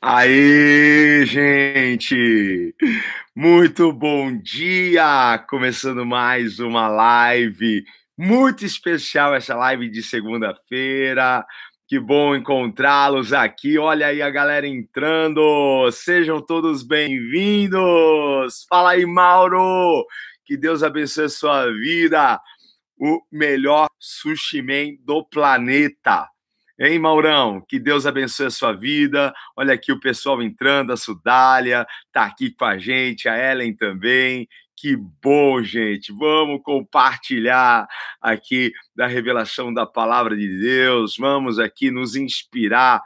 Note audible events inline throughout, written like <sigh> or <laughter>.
Aí, gente! Muito bom dia! Começando mais uma live muito especial, essa live de segunda-feira. Que bom encontrá-los aqui. Olha aí a galera entrando. Sejam todos bem-vindos. Fala aí, Mauro. Que Deus abençoe a sua vida. O melhor sushi man do planeta. Hein, Maurão? Que Deus abençoe a sua vida. Olha aqui o pessoal entrando, a Sudália está aqui com a gente, a Ellen também. Que bom, gente. Vamos compartilhar aqui da revelação da palavra de Deus. Vamos aqui nos inspirar.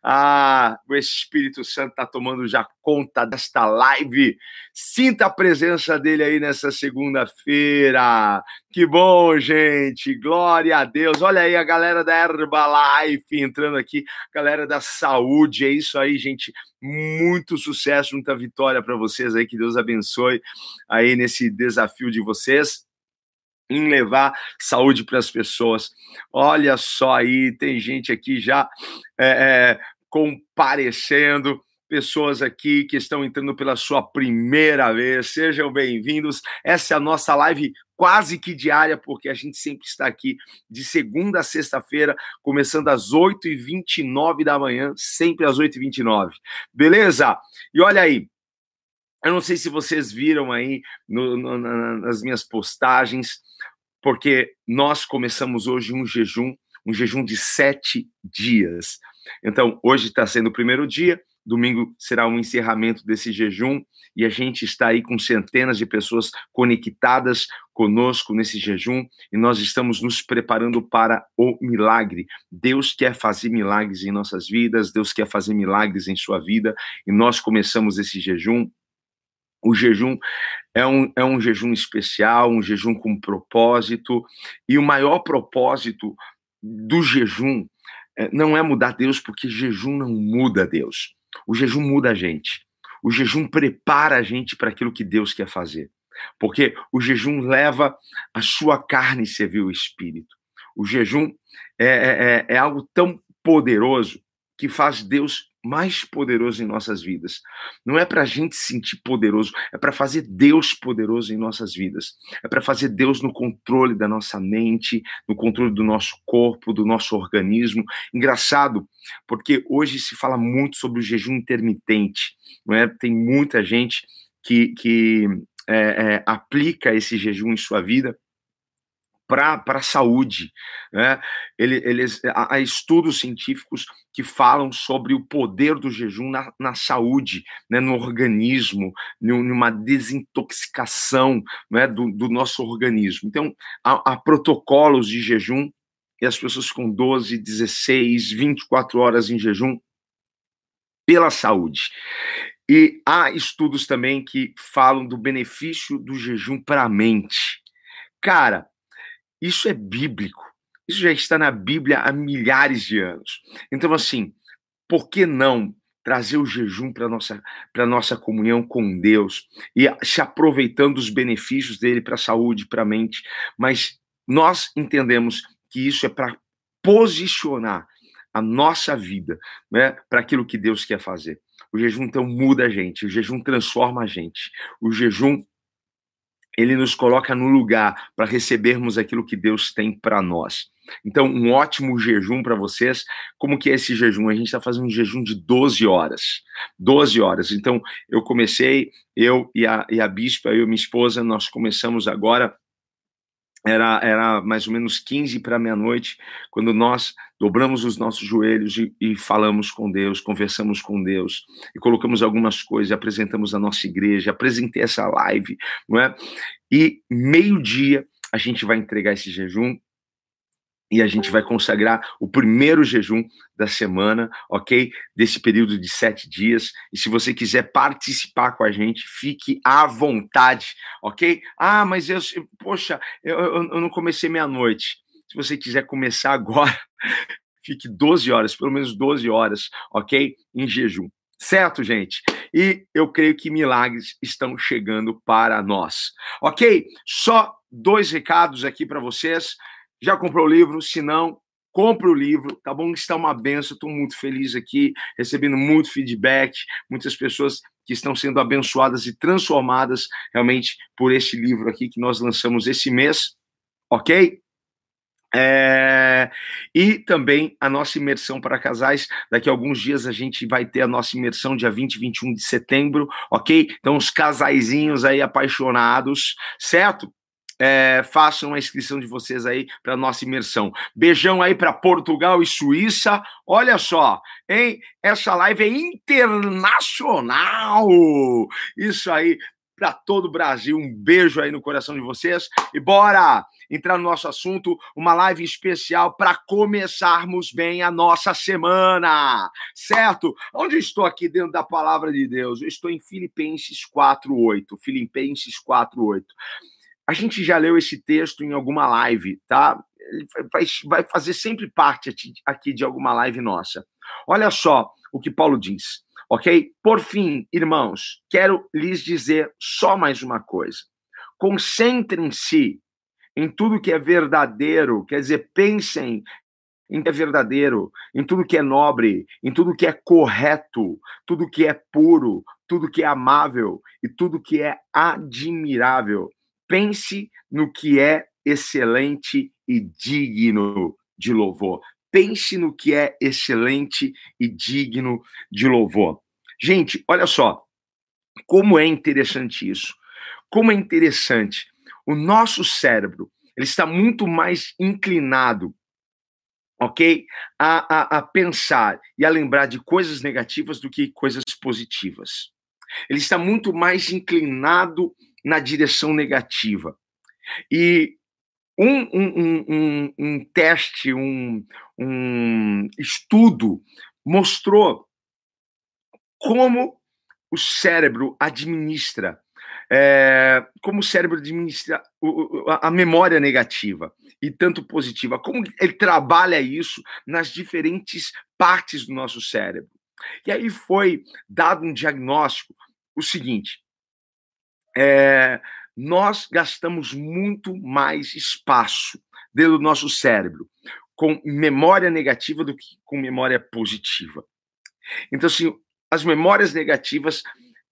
Ah, o Espírito Santo está tomando já conta desta live. Sinta a presença dele aí nessa segunda-feira. Que bom, gente. Glória a Deus. Olha aí a galera da Herbalife entrando aqui, galera da saúde. É isso aí, gente. Muito sucesso, muita vitória para vocês aí. Que Deus abençoe aí nesse desafio de vocês em levar saúde para as pessoas. Olha só aí, tem gente aqui já é, é, comparecendo pessoas aqui que estão entrando pela sua primeira vez. Sejam bem-vindos. Essa é a nossa live quase que diária, porque a gente sempre está aqui de segunda a sexta-feira, começando às 8h29 da manhã, sempre às 8h29. Beleza? E olha aí, eu não sei se vocês viram aí no, no, nas minhas postagens, porque nós começamos hoje um jejum, um jejum de sete dias. Então, hoje está sendo o primeiro dia, Domingo será um encerramento desse jejum e a gente está aí com centenas de pessoas conectadas conosco nesse jejum e nós estamos nos preparando para o milagre. Deus quer fazer milagres em nossas vidas, Deus quer fazer milagres em sua vida e nós começamos esse jejum. O jejum é um, é um jejum especial, um jejum com propósito e o maior propósito do jejum eh, não é mudar Deus, porque jejum não muda Deus. O jejum muda a gente. O jejum prepara a gente para aquilo que Deus quer fazer. Porque o jejum leva a sua carne servir o espírito. O jejum é, é, é, é algo tão poderoso que faz Deus mais poderoso em nossas vidas. Não é para a gente se sentir poderoso, é para fazer Deus poderoso em nossas vidas. É para fazer Deus no controle da nossa mente, no controle do nosso corpo, do nosso organismo. Engraçado, porque hoje se fala muito sobre o jejum intermitente. Não é? Tem muita gente que, que é, é, aplica esse jejum em sua vida para a saúde. Né? Eles, há estudos científicos que falam sobre o poder do jejum na, na saúde, né? no organismo, numa desintoxicação né? do, do nosso organismo. Então, há, há protocolos de jejum e as pessoas com 12, 16, 24 horas em jejum pela saúde. E há estudos também que falam do benefício do jejum para a mente. Cara, isso é bíblico. Isso já está na Bíblia há milhares de anos. Então, assim, por que não trazer o jejum para nossa para nossa comunhão com Deus e se aproveitando dos benefícios dele para a saúde, para a mente, mas nós entendemos que isso é para posicionar a nossa vida, né, para aquilo que Deus quer fazer. O jejum então muda a gente, o jejum transforma a gente. O jejum ele nos coloca no lugar para recebermos aquilo que Deus tem para nós. Então, um ótimo jejum para vocês. Como que é esse jejum? A gente está fazendo um jejum de 12 horas. 12 horas. Então, eu comecei, eu e a, e a bispa, eu e minha esposa, nós começamos agora era, era mais ou menos 15 para meia-noite, quando nós dobramos os nossos joelhos e, e, falamos com Deus, conversamos com Deus, e colocamos algumas coisas, apresentamos a nossa igreja, apresentei essa live, não é? E meio-dia a gente vai entregar esse jejum e a gente vai consagrar o primeiro jejum da semana, ok? Desse período de sete dias. E se você quiser participar com a gente, fique à vontade, ok? Ah, mas eu, poxa, eu, eu, não comecei meia-noite. Se você quiser começar <laughs> agora, fique 12 horas, pelo menos 12 horas, ok? Em jejum. Certo, gente? E eu creio que milagres estão chegando para nós. Ok? Só dois recados aqui para vocês. Já comprou o livro? Se não, compre o livro, tá bom? Está uma benção, estou muito feliz aqui, recebendo muito feedback, muitas pessoas que estão sendo abençoadas e transformadas realmente por esse livro aqui que nós lançamos esse mês, ok? É, e também a nossa imersão para casais. Daqui a alguns dias a gente vai ter a nossa imersão, dia 20 e 21 de setembro, ok? Então, os casaizinhos aí apaixonados, certo? É, façam a inscrição de vocês aí para nossa imersão. Beijão aí para Portugal e Suíça. Olha só, hein? Essa live é internacional. Isso aí para todo o Brasil. Um beijo aí no coração de vocês e bora entrar no nosso assunto, uma live especial para começarmos bem a nossa semana, certo? Onde estou aqui dentro da palavra de Deus? Eu estou em Filipenses 4:8. Filipenses 4:8. A gente já leu esse texto em alguma live, tá? Ele vai, vai fazer sempre parte aqui de alguma live nossa. Olha só o que Paulo diz, ok? Por fim, irmãos, quero lhes dizer só mais uma coisa. Concentrem-se em tudo que é verdadeiro, quer dizer, pensem em que é verdadeiro, em tudo que é nobre, em tudo que é correto, tudo que é puro, tudo que é amável e tudo que é admirável. Pense no que é excelente e digno de louvor. Pense no que é excelente e digno de louvor. Gente, olha só, como é interessante isso. Como é interessante. O nosso cérebro, ele está muito mais inclinado, ok? A, a, a pensar e a lembrar de coisas negativas do que coisas positivas. Ele está muito mais inclinado na direção negativa. E um, um, um, um teste, um, um estudo mostrou como o cérebro administra, é, como o cérebro administra a memória negativa e tanto positiva, como ele trabalha isso nas diferentes partes do nosso cérebro. E aí foi dado um diagnóstico, o seguinte, é, nós gastamos muito mais espaço dentro do nosso cérebro com memória negativa do que com memória positiva. Então, assim, as memórias negativas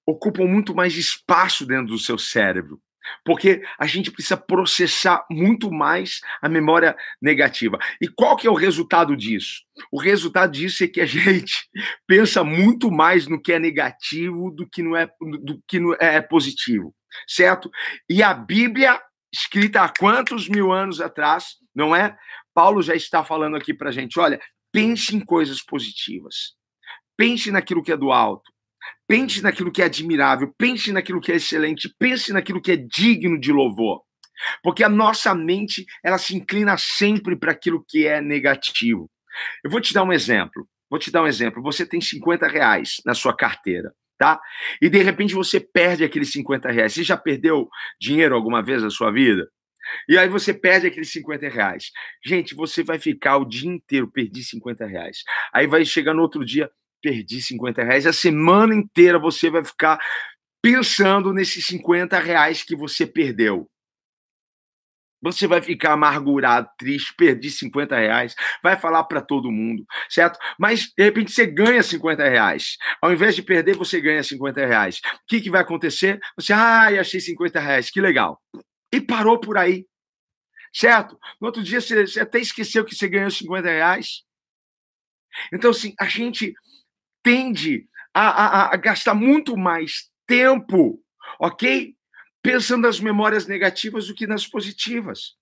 ocupam muito mais espaço dentro do seu cérebro. Porque a gente precisa processar muito mais a memória negativa. E qual que é o resultado disso? O resultado disso é que a <laughs> gente pensa muito mais no que é negativo do que não é, do que não é positivo, certo? E a Bíblia, escrita há quantos mil anos atrás, não é? Paulo já está falando aqui para a gente: olha, pense em coisas positivas, pense naquilo que é do alto, Pense naquilo que é admirável, pense naquilo que é excelente, pense naquilo que é digno de louvor. Porque a nossa mente, ela se inclina sempre para aquilo que é negativo. Eu vou te dar um exemplo. Vou te dar um exemplo. Você tem 50 reais na sua carteira, tá? E de repente você perde aqueles 50 reais. Você já perdeu dinheiro alguma vez na sua vida? E aí você perde aqueles 50 reais. Gente, você vai ficar o dia inteiro, perdi 50 reais. Aí vai chegar no outro dia, perdi 50 reais. A semana inteira você vai ficar pensando nesses 50 reais que você perdeu. Você vai ficar amargurado, triste, perdi 50 reais, vai falar para todo mundo, certo? Mas de repente você ganha 50 reais. Ao invés de perder, você ganha 50 reais. O que, que vai acontecer? Você, ai, ah, achei 50 reais, que legal. E parou por aí, certo? No outro dia você, você até esqueceu que você ganhou 50 reais. Então, assim, a gente tende a, a, a gastar muito mais tempo, ok? Pensando nas memórias negativas do que nas positivas.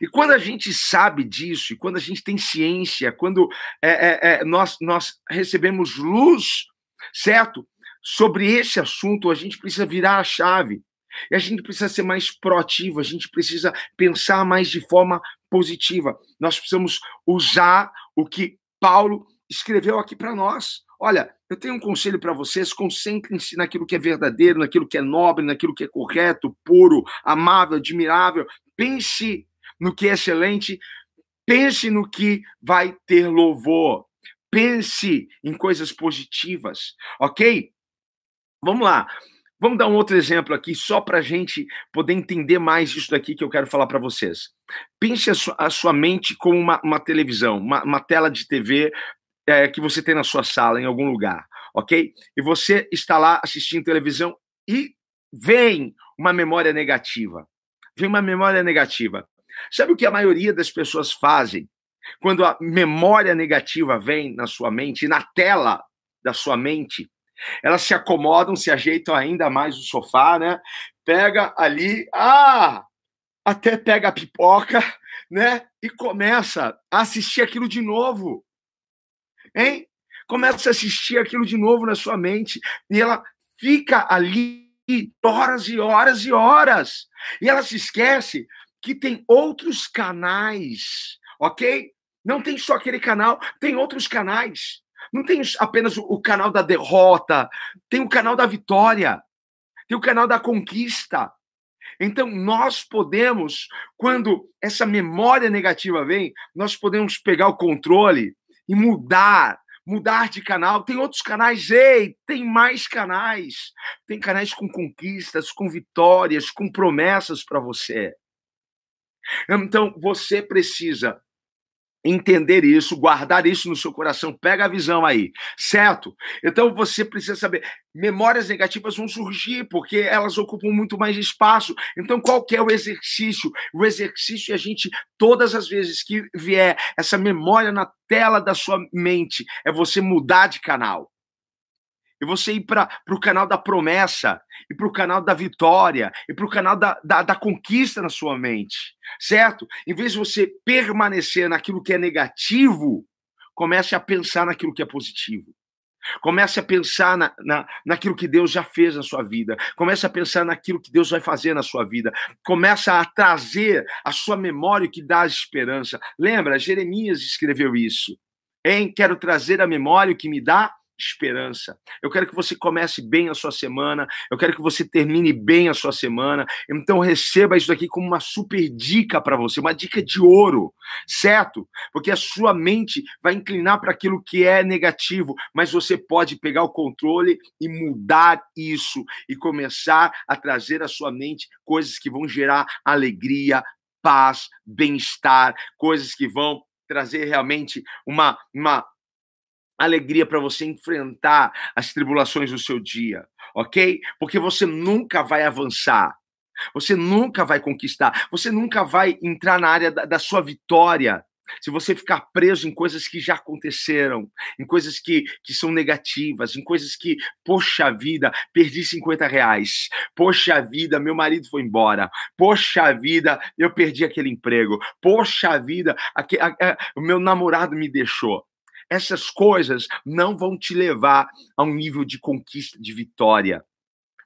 E quando a gente sabe disso, e quando a gente tem ciência, quando é, é, é, nós, nós recebemos luz, certo? Sobre esse assunto, a gente precisa virar a chave. E a gente precisa ser mais proativo, a gente precisa pensar mais de forma positiva. Nós precisamos usar o que Paulo escreveu aqui para nós. Olha, eu tenho um conselho para vocês: concentrem-se naquilo que é verdadeiro, naquilo que é nobre, naquilo que é correto, puro, amável, admirável. Pense no que é excelente, pense no que vai ter louvor. Pense em coisas positivas, ok? Vamos lá. Vamos dar um outro exemplo aqui, só para a gente poder entender mais isso daqui que eu quero falar para vocês. Pense a sua, a sua, mente como uma, uma televisão, uma, uma, tela de TV é, que você tem na sua sala, em algum lugar, ok? E você está lá assistindo televisão e vem uma memória negativa. Vem uma memória negativa. Sabe o que a maioria das pessoas fazem quando a memória negativa vem na sua mente, na tela da sua mente? Elas se acomodam, se ajeitam ainda mais no sofá, né? Pega ali, ah, até pega a pipoca, né? E começa a assistir aquilo de novo. Hein? Começa a assistir aquilo de novo na sua mente e ela fica ali horas e horas e horas. E ela se esquece que tem outros canais, ok? Não tem só aquele canal, tem outros canais. Não tem apenas o canal da derrota, tem o canal da vitória, tem o canal da conquista. Então, nós podemos, quando essa memória negativa vem, nós podemos pegar o controle e mudar, mudar de canal. Tem outros canais, ei, tem mais canais. Tem canais com conquistas, com vitórias, com promessas para você. Então, você precisa entender isso, guardar isso no seu coração. Pega a visão aí, certo? Então você precisa saber, memórias negativas vão surgir porque elas ocupam muito mais espaço. Então qual que é o exercício? O exercício é a gente todas as vezes que vier essa memória na tela da sua mente, é você mudar de canal e você ir para o canal da promessa, e para o canal da vitória, e para o canal da, da, da, conquista na sua mente, certo? Em vez de você permanecer naquilo que é negativo, comece a pensar naquilo que é positivo. Comece a pensar na, na, naquilo que Deus já fez na sua vida. Comece a pensar naquilo que Deus vai fazer na sua vida. Comece a trazer a sua memória que dá esperança. Lembra, Jeremias escreveu isso. Hein? Quero trazer a memória que me dá esperança. Eu quero que você comece bem a sua semana, eu quero que você termine bem a sua semana. Então receba isso aqui como uma super dica para você, uma dica de ouro, certo? Porque a sua mente vai inclinar para aquilo que é negativo, mas você pode pegar o controle e mudar isso e começar a trazer à sua mente coisas que vão gerar alegria, paz, bem-estar, coisas que vão trazer realmente uma, uma alegria para você enfrentar as tribulações do seu dia, ok? Porque você nunca vai avançar, você nunca vai conquistar, você nunca vai entrar na área da, da sua vitória. Se você ficar preso em coisas que já aconteceram, em coisas que, que são negativas, em coisas que, poxa vida, perdi 50 reais, poxa vida, meu marido foi embora, poxa vida, eu perdi aquele emprego, poxa vida, o meu namorado me deixou essas coisas não vão te levar a um nível de conquista, de vitória.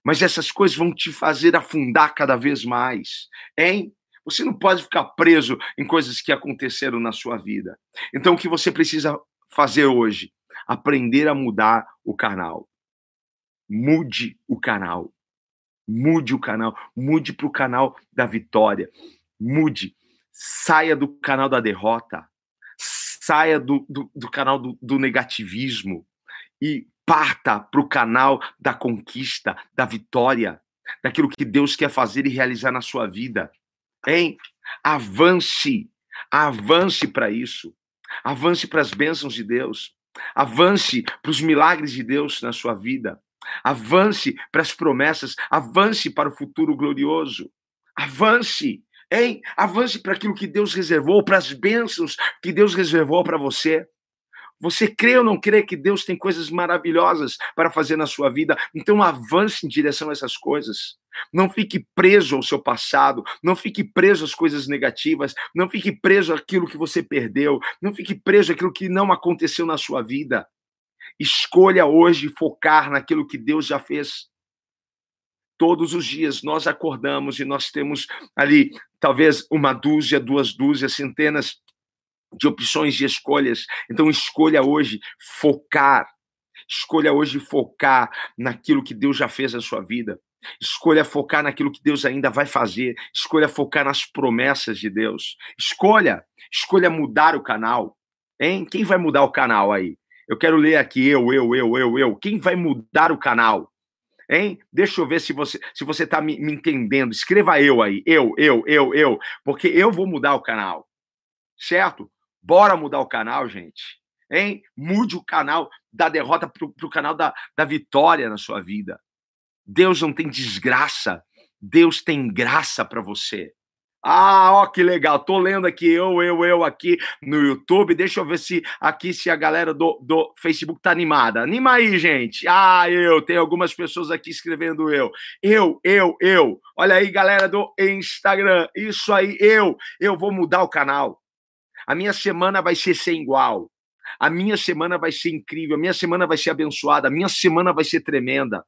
Mas essas coisas vão te fazer afundar cada vez mais, hein? Você não pode ficar preso em coisas que aconteceram na sua vida. Então, o que você precisa fazer hoje? Aprender a mudar o canal. Mude o canal. Mude o canal. Mude para o canal da vitória. Mude. Saia do canal da derrota saia do, do, do canal do, do negativismo e parta para o canal da conquista, da vitória, daquilo que Deus quer fazer e realizar na sua vida. Hein? Avance, avance para isso. Avance para as bênçãos de Deus. Avance para os milagres de Deus na sua vida. Avance para as promessas. Avance para o futuro glorioso. Avance. Hein? Avance para aquilo que Deus reservou, para as bênçãos que Deus reservou para você. Você crê ou não crê que Deus tem coisas maravilhosas para fazer na sua vida? Então avance em direção a essas coisas. Não fique preso ao seu passado, não fique preso às coisas negativas, não fique preso àquilo que você perdeu, não fique preso àquilo que não aconteceu na sua vida. Escolha hoje focar naquilo que Deus já fez. Todos os dias nós acordamos e nós temos ali talvez uma dúzia, duas dúzias, centenas de opções de escolhas. Então escolha hoje focar. Escolha hoje focar naquilo que Deus já fez na sua vida. Escolha focar naquilo que Deus ainda vai fazer. Escolha focar nas promessas de Deus. Escolha, escolha mudar o canal. Hein? Quem vai mudar o canal aí? Eu quero ler aqui eu, eu, eu, eu, eu. Quem vai mudar o canal? Hein? Deixa eu ver se você se você está me, me entendendo. Escreva eu aí, eu, eu, eu, eu, porque eu vou mudar o canal, certo? Bora mudar o canal, gente. Hein? Mude o canal da derrota para o canal da, da vitória na sua vida. Deus não tem desgraça, Deus tem graça para você. Ah, ó, que legal. Tô lendo aqui, eu, eu, eu aqui no YouTube. Deixa eu ver se aqui se a galera do, do Facebook tá animada. Anima aí, gente. Ah, eu. Tem algumas pessoas aqui escrevendo eu. Eu, eu, eu. Olha aí, galera do Instagram. Isso aí, eu. Eu vou mudar o canal. A minha semana vai ser sem igual. A minha semana vai ser incrível. A minha semana vai ser abençoada. A minha semana vai ser tremenda.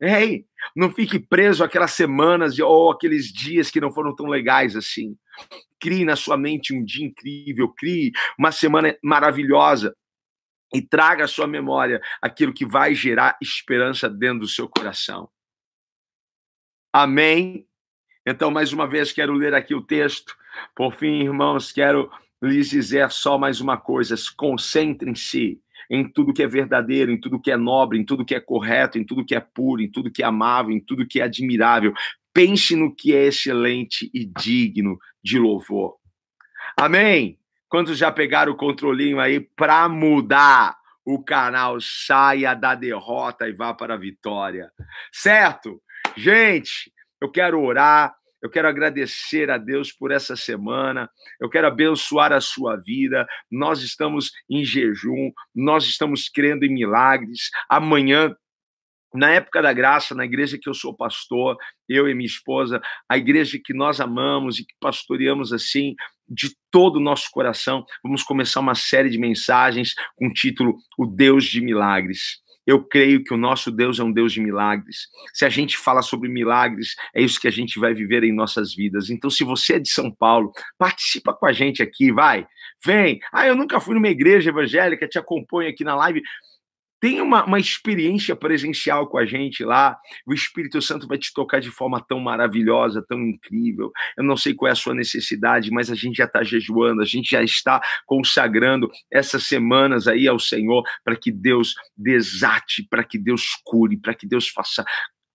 Ei, não fique preso aquelas semanas ou aqueles dias que não foram tão legais assim. Crie na sua mente um dia incrível, crie uma semana maravilhosa e traga à sua memória aquilo que vai gerar esperança dentro do seu coração. Amém? Então, mais uma vez, quero ler aqui o texto. Por fim, irmãos, quero lhes dizer só mais uma coisa: concentrem-se em tudo que é verdadeiro, em tudo que é nobre, em tudo que é correto, em tudo que é puro, em tudo que é amável, em tudo que é admirável. Pense no que é excelente e digno de louvor. Amém? Quantos já pegaram o controlinho aí para mudar o canal? Saia da derrota e vá para a vitória. Certo? Gente, eu quero orar eu quero agradecer a Deus por essa semana. Eu quero abençoar a sua vida. Nós estamos em jejum, nós estamos crendo em milagres. Amanhã na época da graça, na igreja que eu sou pastor, eu e minha esposa, a igreja que nós amamos e que pastoreamos assim, de todo o nosso coração, vamos começar uma série de mensagens com o título O Deus de Milagres. Eu creio que o nosso Deus é um Deus de milagres. Se a gente fala sobre milagres, é isso que a gente vai viver em nossas vidas. Então, se você é de São Paulo, participa com a gente aqui, vai. Vem. Ah, eu nunca fui numa igreja evangélica, te acompanho aqui na live. Tem uma, uma experiência presencial com a gente lá. O Espírito Santo vai te tocar de forma tão maravilhosa, tão incrível. Eu não sei qual é a sua necessidade, mas a gente já está jejuando, a gente já está consagrando essas semanas aí ao Senhor para que Deus desate, para que Deus cure, para que Deus faça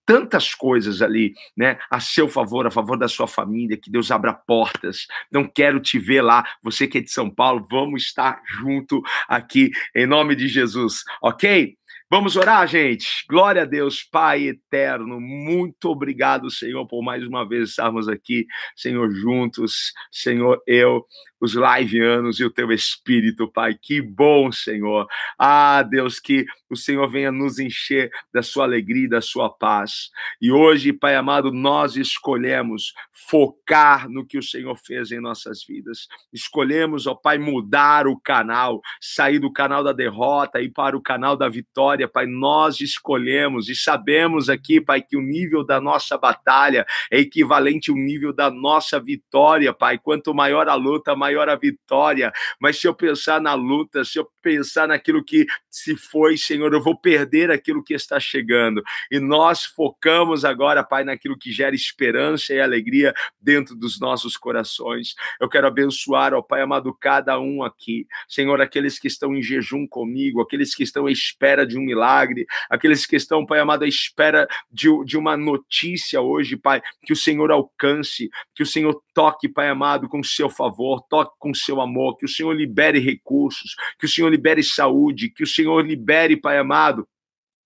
tantas coisas ali, né, a seu favor, a favor da sua família, que Deus abra portas. Não quero te ver lá, você que é de São Paulo, vamos estar junto aqui em nome de Jesus, ok? Vamos orar, gente. Glória a Deus, Pai eterno. Muito obrigado, Senhor, por mais uma vez estarmos aqui, Senhor, juntos. Senhor, eu os liveanos e o teu espírito, Pai. Que bom, Senhor. Ah, Deus, que o Senhor venha nos encher da sua alegria e da sua paz. E hoje, Pai amado, nós escolhemos focar no que o Senhor fez em nossas vidas. Escolhemos, ó Pai, mudar o canal, sair do canal da derrota e para o canal da vitória, Pai. Nós escolhemos e sabemos aqui, Pai, que o nível da nossa batalha é equivalente ao nível da nossa vitória, Pai. Quanto maior a luta, maior maior a vitória. Mas se eu pensar na luta, se eu pensar naquilo que se foi, Senhor, eu vou perder aquilo que está chegando. E nós focamos agora, Pai, naquilo que gera esperança e alegria dentro dos nossos corações. Eu quero abençoar, ó Pai amado, cada um aqui. Senhor, aqueles que estão em jejum comigo, aqueles que estão à espera de um milagre, aqueles que estão, Pai amado, à espera de, de uma notícia hoje, Pai, que o Senhor alcance, que o Senhor toque, Pai amado, com seu favor, toque com seu amor, que o Senhor libere recursos, que o Senhor libere saúde, que o Senhor libere, Pai amado,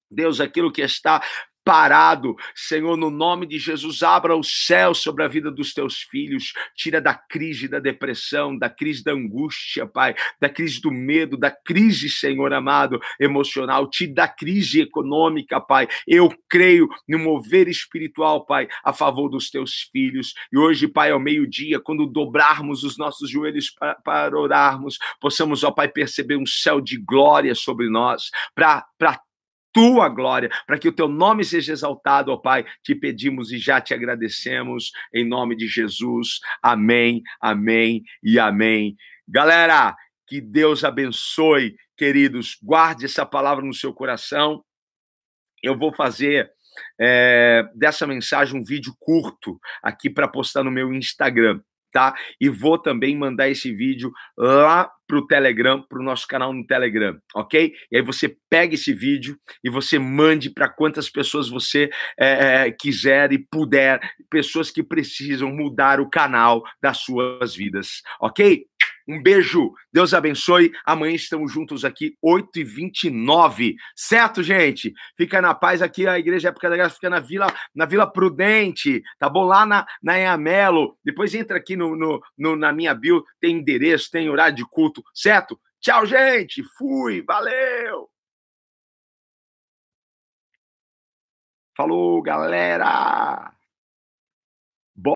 Deus, aquilo que está parado. Senhor, no nome de Jesus, abra o céu sobre a vida dos teus filhos. Tira da crise da depressão, da crise da angústia, Pai, da crise do medo, da crise, Senhor amado, emocional. Tira da crise econômica, Pai. Eu creio no mover espiritual, Pai, a favor dos teus filhos. E hoje, Pai, ao meio-dia, quando dobrarmos os nossos joelhos para, orarmos, possamos, ó Pai, perceber um céu de glória sobre nós, para tua glória, para que o teu nome seja exaltado, ó Pai. Te pedimos e já te agradecemos em nome de Jesus. Amém, amém e amém. Galera, que Deus abençoe, queridos. Guarde essa palavra no seu coração. Eu vou fazer é, dessa mensagem um vídeo curto aqui para postar no meu Instagram. Tá? E vou também mandar esse vídeo lá pro Telegram, pro nosso canal no Telegram, ok? E aí você pega esse vídeo e você mande para quantas pessoas você é, quiser e puder, pessoas que precisam mudar o canal das suas vidas, ok? Um beijo, Deus abençoe. Amanhã estamos juntos aqui, 8h29. Certo, gente? Fica na paz aqui, a Igreja Época da Graça fica na Vila, na Vila Prudente, tá bom? Lá na, na Eamelo. Depois entra aqui no, no, no, na minha bio, tem endereço, tem horário de culto, certo? Tchau, gente. Fui, valeu. Falou, galera.